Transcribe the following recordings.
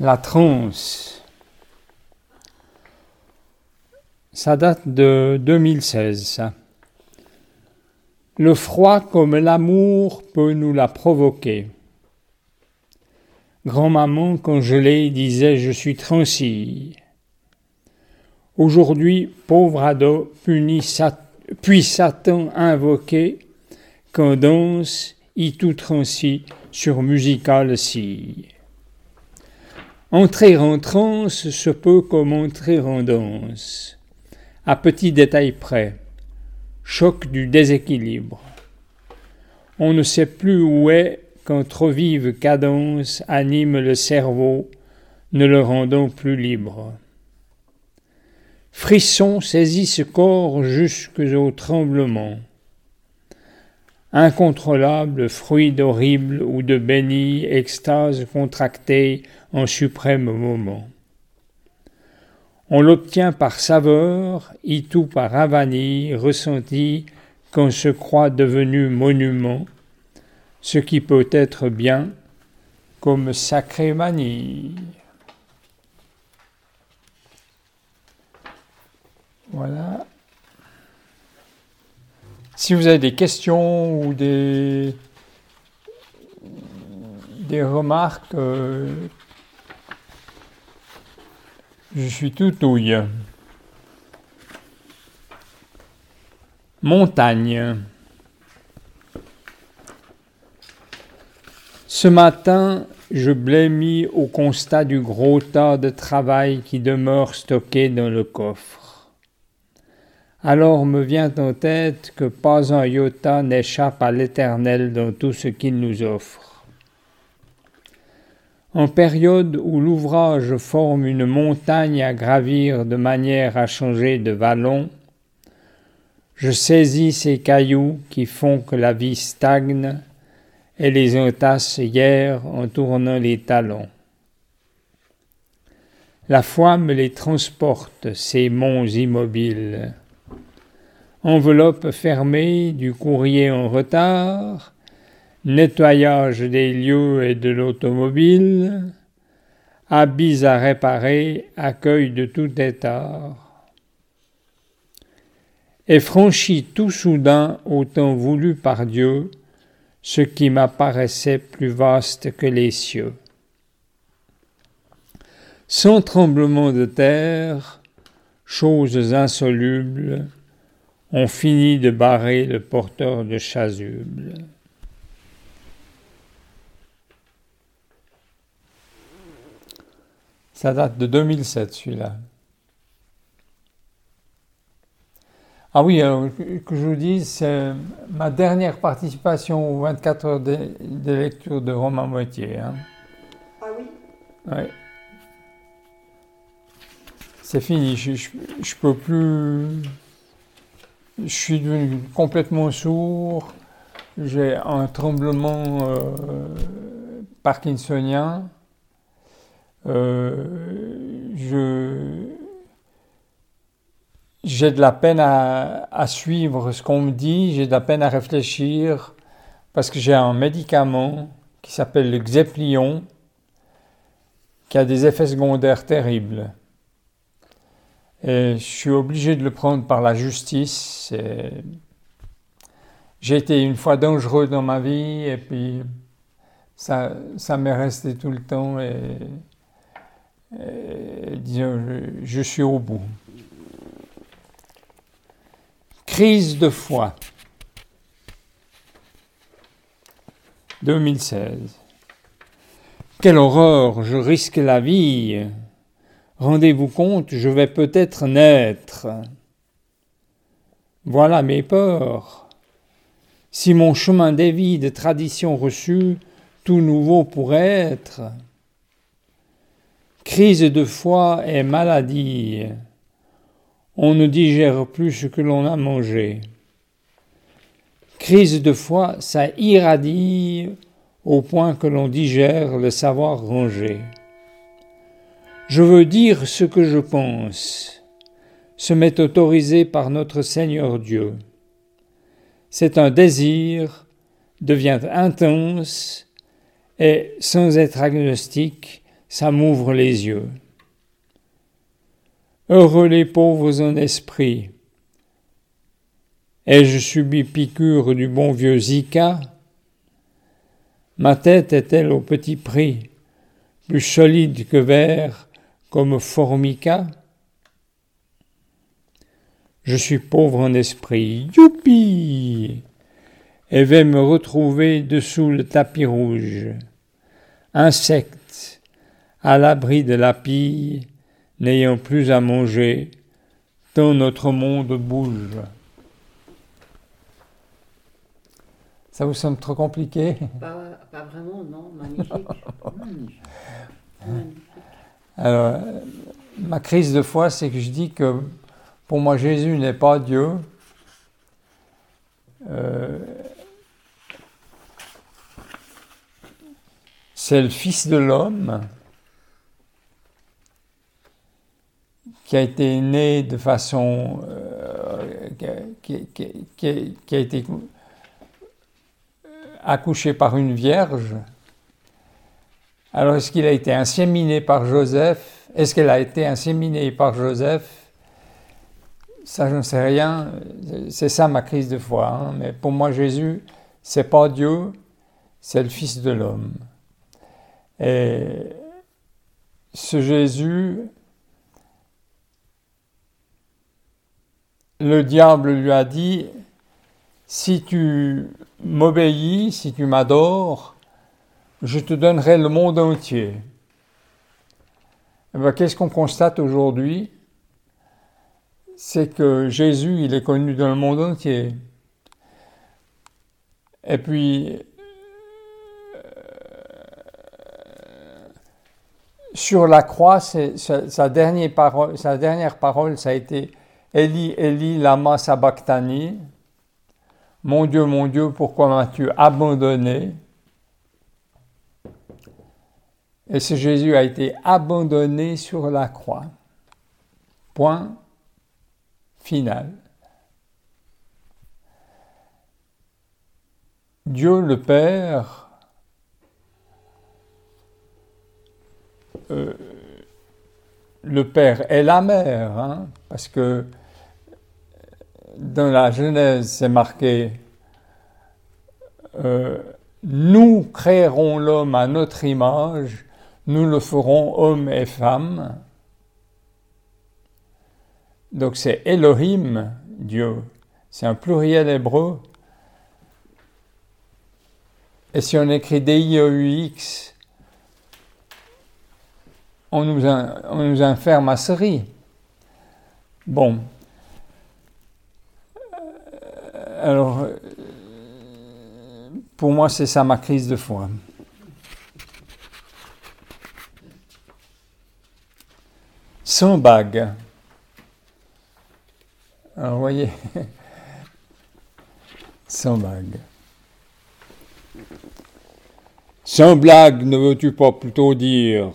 La transe. Ça date de 2016, ça. Le froid comme l'amour peut nous la provoquer. Grand-maman congelée disait Je suis transi. Aujourd'hui, pauvre ado, puis Satan invoqué, qu'en danse, y tout transi sur musical si. Entrer en transe se peut comme entrer en danse. À petit détail près, choc du déséquilibre. On ne sait plus où est quand trop vive cadence anime le cerveau, ne le rendant plus libre. Frisson saisit ce corps jusqu'au tremblement. Incontrôlable, fruit d'horrible ou de béni extase contractée en suprême moment. On l'obtient par saveur, tout par avanir, ressenti qu'on se croit devenu monument, ce qui peut être bien comme sacré manie. Voilà. Si vous avez des questions ou des, remarques, euh, je suis tout ouille. Montagne. Ce matin, je blêmis au constat du gros tas de travail qui demeure stocké dans le coffre. Alors me vient en tête que pas un iota n'échappe à l'Éternel dans tout ce qu'il nous offre. En période où l'ouvrage forme une montagne à gravir de manière à changer de vallon, je saisis ces cailloux qui font que la vie stagne et les entasse hier en tournant les talons. La foi me les transporte, ces monts immobiles. Enveloppe fermée du courrier en retard, nettoyage des lieux et de l'automobile, habits à réparer, accueil de tout état. Et franchit tout soudain au temps voulu par Dieu, ce qui m'apparaissait plus vaste que les cieux. Sans tremblement de terre, choses insolubles, on finit de barrer le porteur de chasuble. Ça date de 2007, celui-là. Ah oui, que je vous dise, c'est ma dernière participation aux 24 heures de, lecture de Romain Moitié. Hein. Ah oui? Oui. C'est fini, je, je, peux plus. Je suis devenu complètement sourd. J'ai un tremblement euh, parkinsonien. Euh, j'ai de la peine à, à suivre ce qu'on me dit, j'ai de la peine à réfléchir, parce que j'ai un médicament qui s'appelle le Xeplion, qui a des effets secondaires terribles. Et je suis obligé de le prendre par la justice. J'ai été une fois dangereux dans ma vie, et puis ça, m'est resté tout le temps. Et disons, je, suis au bout. Crise de foi. 2016. Quelle horreur, je risque la vie. Rendez-vous compte, je vais peut-être naître. Voilà mes peurs. Si mon chemin dévie de traditions reçues, tout nouveau pourrait être crise de foi et maladie. On ne digère plus ce que l'on a mangé. Crise de foi, ça irradie au point que l'on digère le savoir rangé. Je veux dire ce que je pense, se m'est autorisé par notre Seigneur Dieu. C'est un désir, devient intense, et sans être agnostique, ça m'ouvre les yeux. Heureux les pauvres en esprit. Ai-je subi piqûre du bon vieux Zika? Ma tête est-elle au petit prix, plus solide que verre, comme formica. Je suis pauvre en esprit, youpi! Et vais me retrouver dessous le tapis rouge. Insecte, à l'abri de la pille, n'ayant plus à manger, tant notre monde bouge. Ça vous semble trop compliqué? Pas, vraiment, non, magnifique. Alors, ma crise de foi, c'est que je dis que pour moi, Jésus n'est pas Dieu. Euh, c'est le Fils de l'homme qui a été né de façon euh, qui, a été accouché par une vierge. Alors est-ce qu'il a été inséminé par Joseph? Est-ce qu'elle a été inséminée par Joseph? Ça, je ne sais rien. C'est ça ma crise de foi. Hein. Mais pour moi, Jésus, c'est pas Dieu, c'est le Fils de l'homme. Et ce Jésus, le diable lui a dit, si tu m'obéis, si tu m'adores, je te donnerai le monde entier. Eh ben, qu'est-ce qu'on constate aujourd'hui? C'est que Jésus, il est connu dans le monde entier. Et puis, euh, sur la croix, sa, dernière parole, sa dernière parole, ça a été Eli, Eli, lama sabachthani. Mon Dieu, mon Dieu, pourquoi m'as-tu abandonné? Et ce Jésus a été abandonné sur la croix. Point final. Dieu le Père euh, le Père est la mère, hein, parce que dans la Genèse, c'est marqué euh, Nous créerons l'homme à notre image, nous le ferons homme et femme. Donc c'est Elohim, Dieu. C'est un pluriel hébreu. Et si on écrit D-I-E-U-X, on nous, on nous enferme à Seri. Bon, alors, euh, pour moi, c'est ça ma crise de foi. Sans bague. Alors, voyez, sans bague. Sans blague, ne veux-tu pas plutôt dire?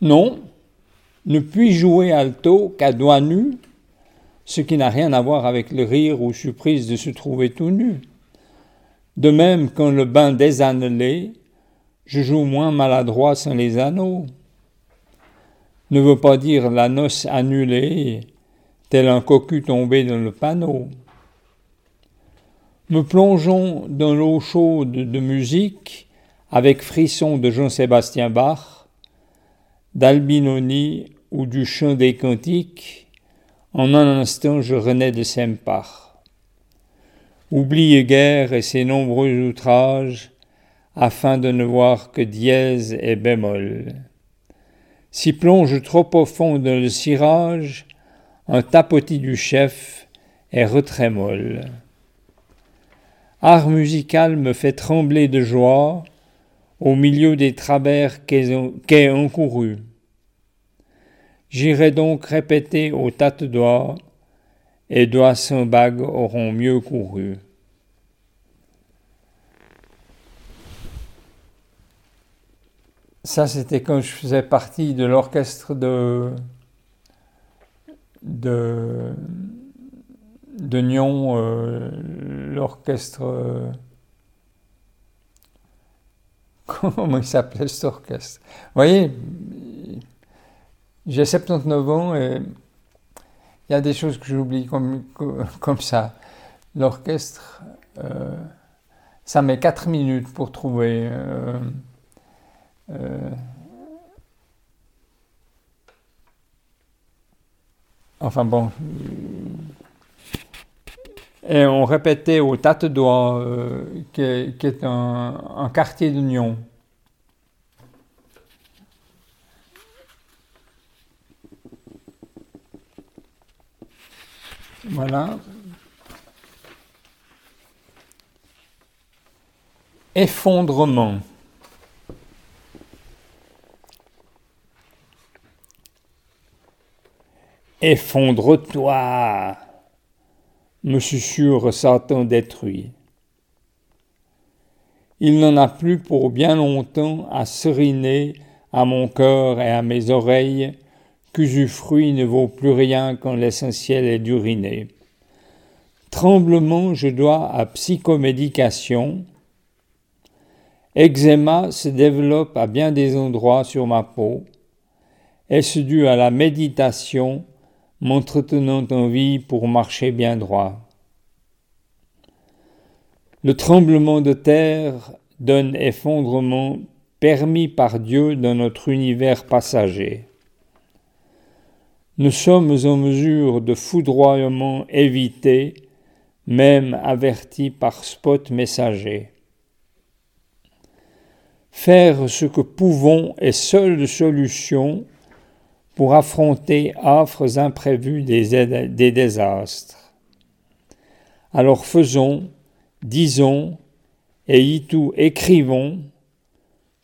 Non, ne puis jouer alto qu'à doigt nu ce qui n'a rien à voir avec le rire ou surprise de se trouver tout nu. De même quand le bain désannelé, je joue moins maladroit sans les anneaux. Ne veut pas dire la noce annulée, tel un cocu tombé dans le panneau. Me plongeons dans l'eau chaude de musique avec frisson de Jean-Sébastien Bach, d'Albinoni ou du chant des cantiques, en un instant, je renais de Sempach. Oublie guère et ses nombreux outrages, afin de ne voir que dièse et bémol. Si plonge trop au fond dans le cirage, un tapotis du chef est retrémol. Art musical me fait trembler de joie au milieu des travers qu'est encouru. J'irai donc répéter aux tâtes doigts, et doigts sans bague auront mieux couru. Ça, c'était quand je faisais partie de l'orchestre de, de, Nyon, euh, l'orchestre comment il s'appelait cet orchestre? Vous voyez, j'ai 79 ans et il y a des choses que j'oublie comme, comme ça. L'orchestre, euh, ça met 4 minutes pour trouver. Euh, euh, enfin bon. Et on répétait au Tate doigt, qui, est un, un quartier de Nyon. Voilà. Effondrement. Effondre-toi, me susurre Satan détruit. Il n'en a plus pour bien longtemps à seriner à mon cœur et à mes oreilles qu'usufruit ne vaut plus rien quand l'essentiel est d'uriner. Tremblement, je dois à psychomédication. Eczéma se développe à bien des endroits sur ma peau. Est-ce dû à la méditation m'entretenant en vie pour marcher bien droit? Le tremblement de terre donne effondrement permis par Dieu dans notre univers passager. Nous sommes en mesure de foudroiement éviter, même avertis par spot messager. Faire ce que pouvons est seule solution pour affronter affres imprévus des, des désastres. Alors faisons, disons, et y tout écrivons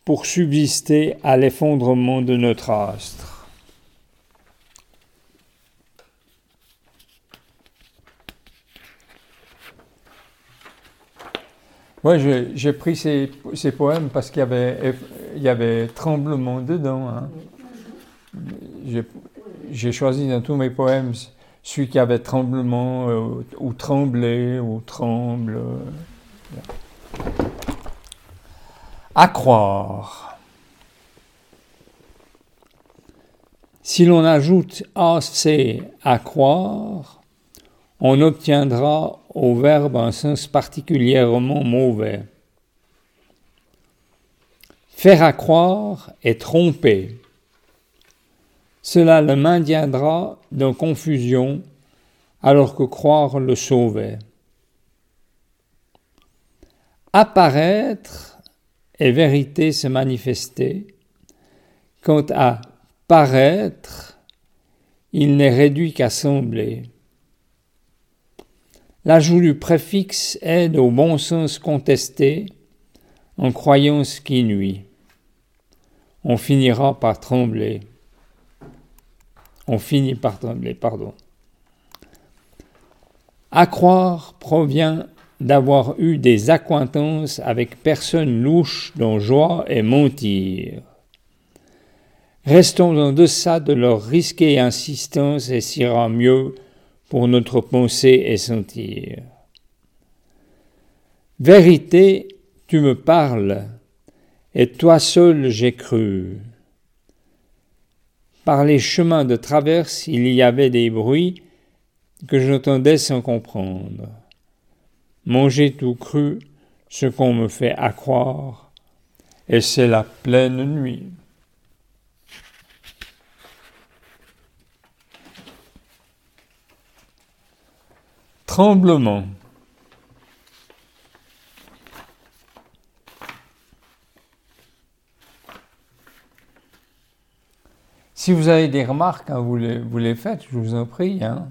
pour subsister à l'effondrement de notre astre. Moi, j'ai pris ces, poèmes parce qu'il y y avait tremblement dedans. Hein. J'ai choisi dans tous mes poèmes celui qui avait tremblement euh, ou tremblé ou tremble. À croire. Si l'on ajoute AC à croire, on obtiendra au verbe un sens particulièrement mauvais. Faire accroire est tromper. Cela le maintiendra dans confusion alors que croire le sauvait. Apparaître est vérité se manifester. Quant à paraître, il n'est réduit qu'à sembler. L'ajout du préfixe aide au bon sens contesté en croyance qui nuit. On finira par trembler. On finit par trembler, pardon. À croire provient d'avoir eu des acquaintances avec personnes louches dont joie est mentir. Restons en deçà de leur risquée insistance et s'ira mieux pour notre pensée et sentir. Vérité, tu me parles, et toi seul j'ai cru. Par les chemins de traverse, il y avait des bruits que j'entendais sans comprendre. Manger tout cru, ce qu'on me fait accroire, et c'est la pleine nuit. Tremblement. Si vous avez des remarques, hein, vous, les, faites, je vous en prie. Hein.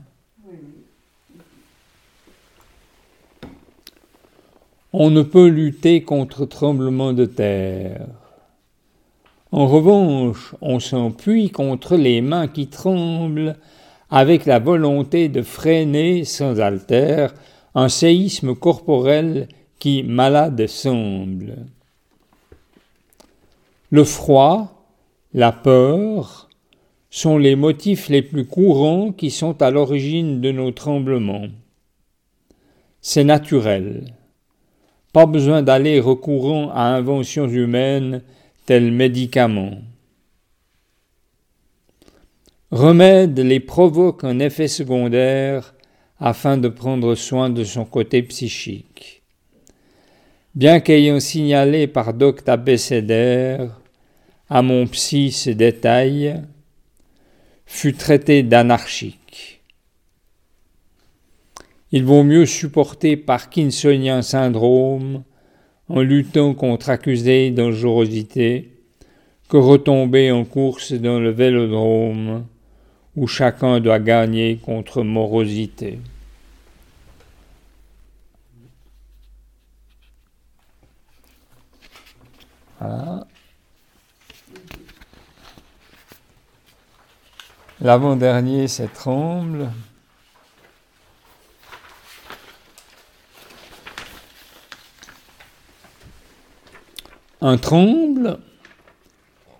On ne peut lutter contre tremblement de terre. En revanche, on s'enpuit contre les mains qui tremblent avec la volonté de freiner sans alter un séisme corporel qui malade semble. Le froid, la peur sont les motifs les plus courants qui sont à l'origine de nos tremblements. C'est naturel. Pas besoin d'aller recourant à inventions humaines tels médicaments. Remède les provoque un effet secondaire afin de prendre soin de son côté psychique. Bien qu'ayant signalé par docte abécédaire à mon psy ce détail, fut traité d'anarchique. Il vaut mieux supporter Parkinsonien syndrome en luttant contre accusé dangerosité que retomber en course dans le vélodrome où chacun doit gagner contre morosité. L'avant-dernier, c'est tremble. Un tremble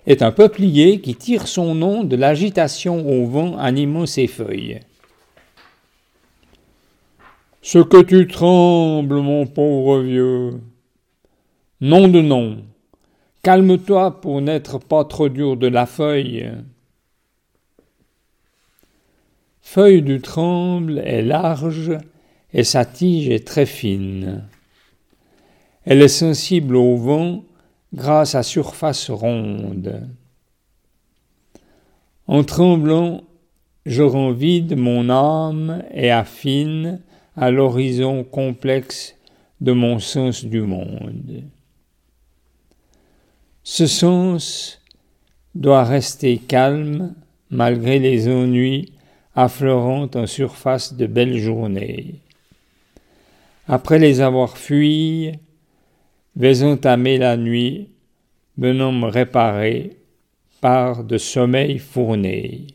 est un peuplier qui tire son nom de l'agitation au vent animant ses feuilles. Ce que tu trembles, mon pauvre vieux. Nom de nom. Calme-toi pour n'être pas trop dur de la feuille. Feuille du tremble est large et sa tige est très fine. Elle est sensible au vent grâce à surface ronde. En tremblant, je rends vide mon âme et affine à l'horizon complexe de mon sens du monde. Ce sens doit rester calme malgré les ennuis affleurant en surface de belles journées. Après les avoir fuis, vais entamer la nuit, venant me réparer par de sommeil fourné.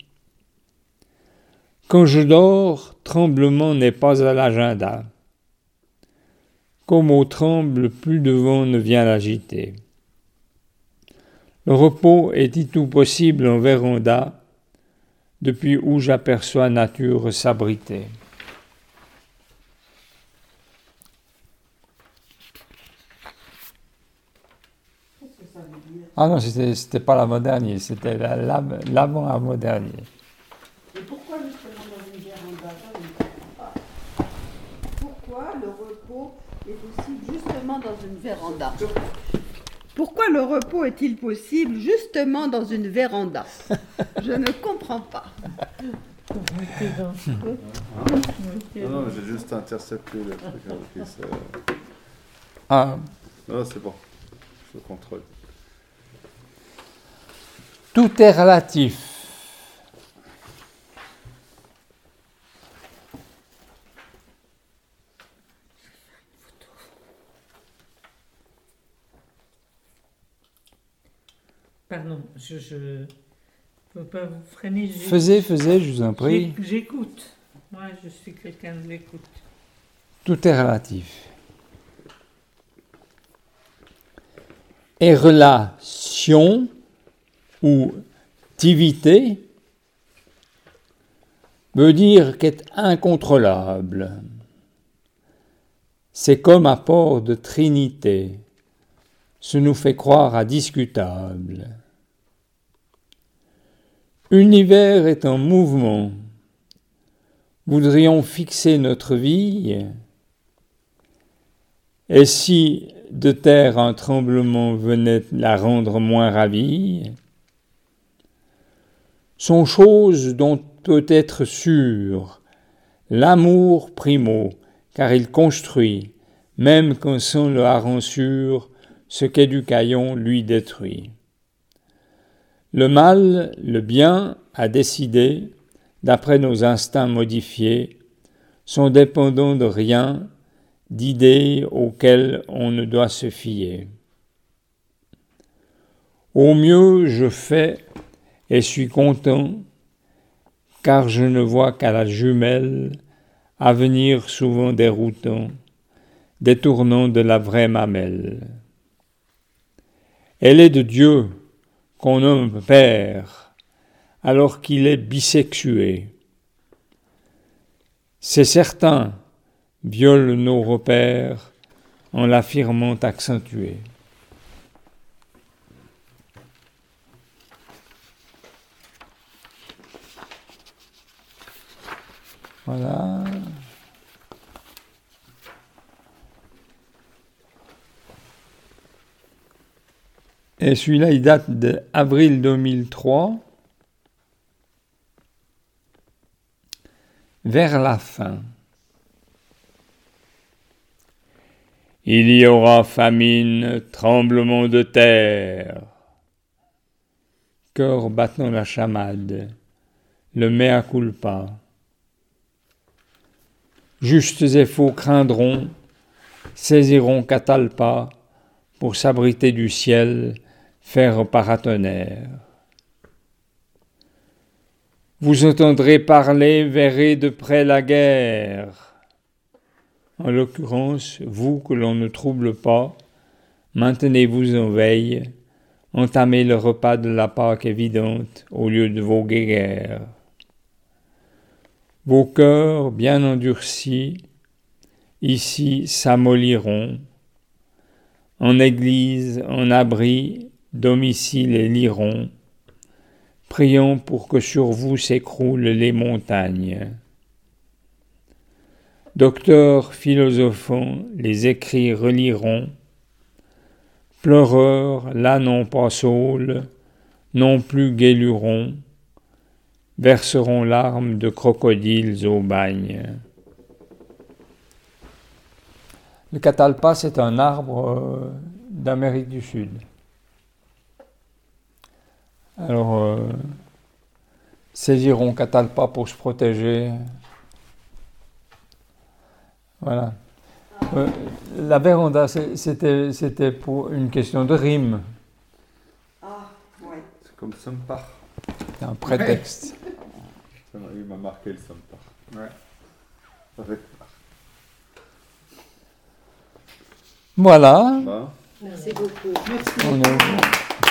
Quand je dors, tremblement n'est pas à l'agenda. Comme au tremble, plus de vent ne vient l'agiter. Le repos est tout possible en véranda, depuis où j'aperçois nature s'abriter. Ah non, c'était pas l'avant-dernier, c'était l'avant-avant-dernier. Et pourquoi justement dans une véranda Pourquoi le repos est possible justement dans une véranda? Pourquoi le repos est-il possible justement dans une véranda? Je ne comprends pas. non, non, j'ai juste intercepté le truc. ah. Non, c'est bon. Je contrôle. Tout est relatif. Pardon, je peux pas vous freiner. Faisez, faisez, je vous en prie. J'écoute. Moi, je suis quelqu'un de l'écoute. Tout est relatif. Et relation ou tivité veut dire qu'est incontrôlable. C'est comme apport de trinité. Ce nous fait croire à discutable. Univers est en mouvement. Voudrions fixer notre vie Et si de terre un tremblement venait la rendre moins ravie? Sont choses dont peut être sûr l'amour primo, car il construit, même quand sans le sûr, ce qu'est du caillon lui détruit. Le mal, le bien, a décidé, d'après nos instincts modifiés, sont dépendants de rien, d'idées auxquelles on ne doit se fier. Au mieux, je fais et suis content, car je ne vois qu'à la jumelle avenir souvent déroutant, détournant de la vraie mamelle. Elle est de Dieu qu'on nomme Père, alors qu'il est bisexué. C'est certain, viole nos repères, en l'affirmant accentué. Voilà. Et celui-là, il date d'avril 2003. Vers la fin. Il y aura famine, tremblement de terre. Cœur battant la chamade, le mea culpa. Justes et faux craindront, saisiront Catalpa pour s'abriter du ciel, faire paratonnerre. Vous entendrez parler, verrez de près la guerre. En l'occurrence, vous que l'on ne trouble pas, maintenez-vous en veille, entamez le repas de la Pâque évidente au lieu de vos guerres. Vos cœurs bien endurcis, ici s'amolliront. En église, en abri, domicile et liront. Prions pour que sur vous s'écroulent les montagnes. Docteurs philosophants, les écrits reliront. Pleureurs, là non pas saules, non plus guélurons verseront larmes de crocodiles au bagne. Le catalpa, c'est un arbre euh, d'Amérique du Sud. Alors, euh, saisiront catalpa pour se protéger. Voilà. Euh, la véranda, c'était pour une question de rime. Ah, ouais. C'est comme ça me part. C'est un prétexte. Il m'a marqué le Sampar. Ouais. Avec... Voilà. Merci beaucoup. Merci.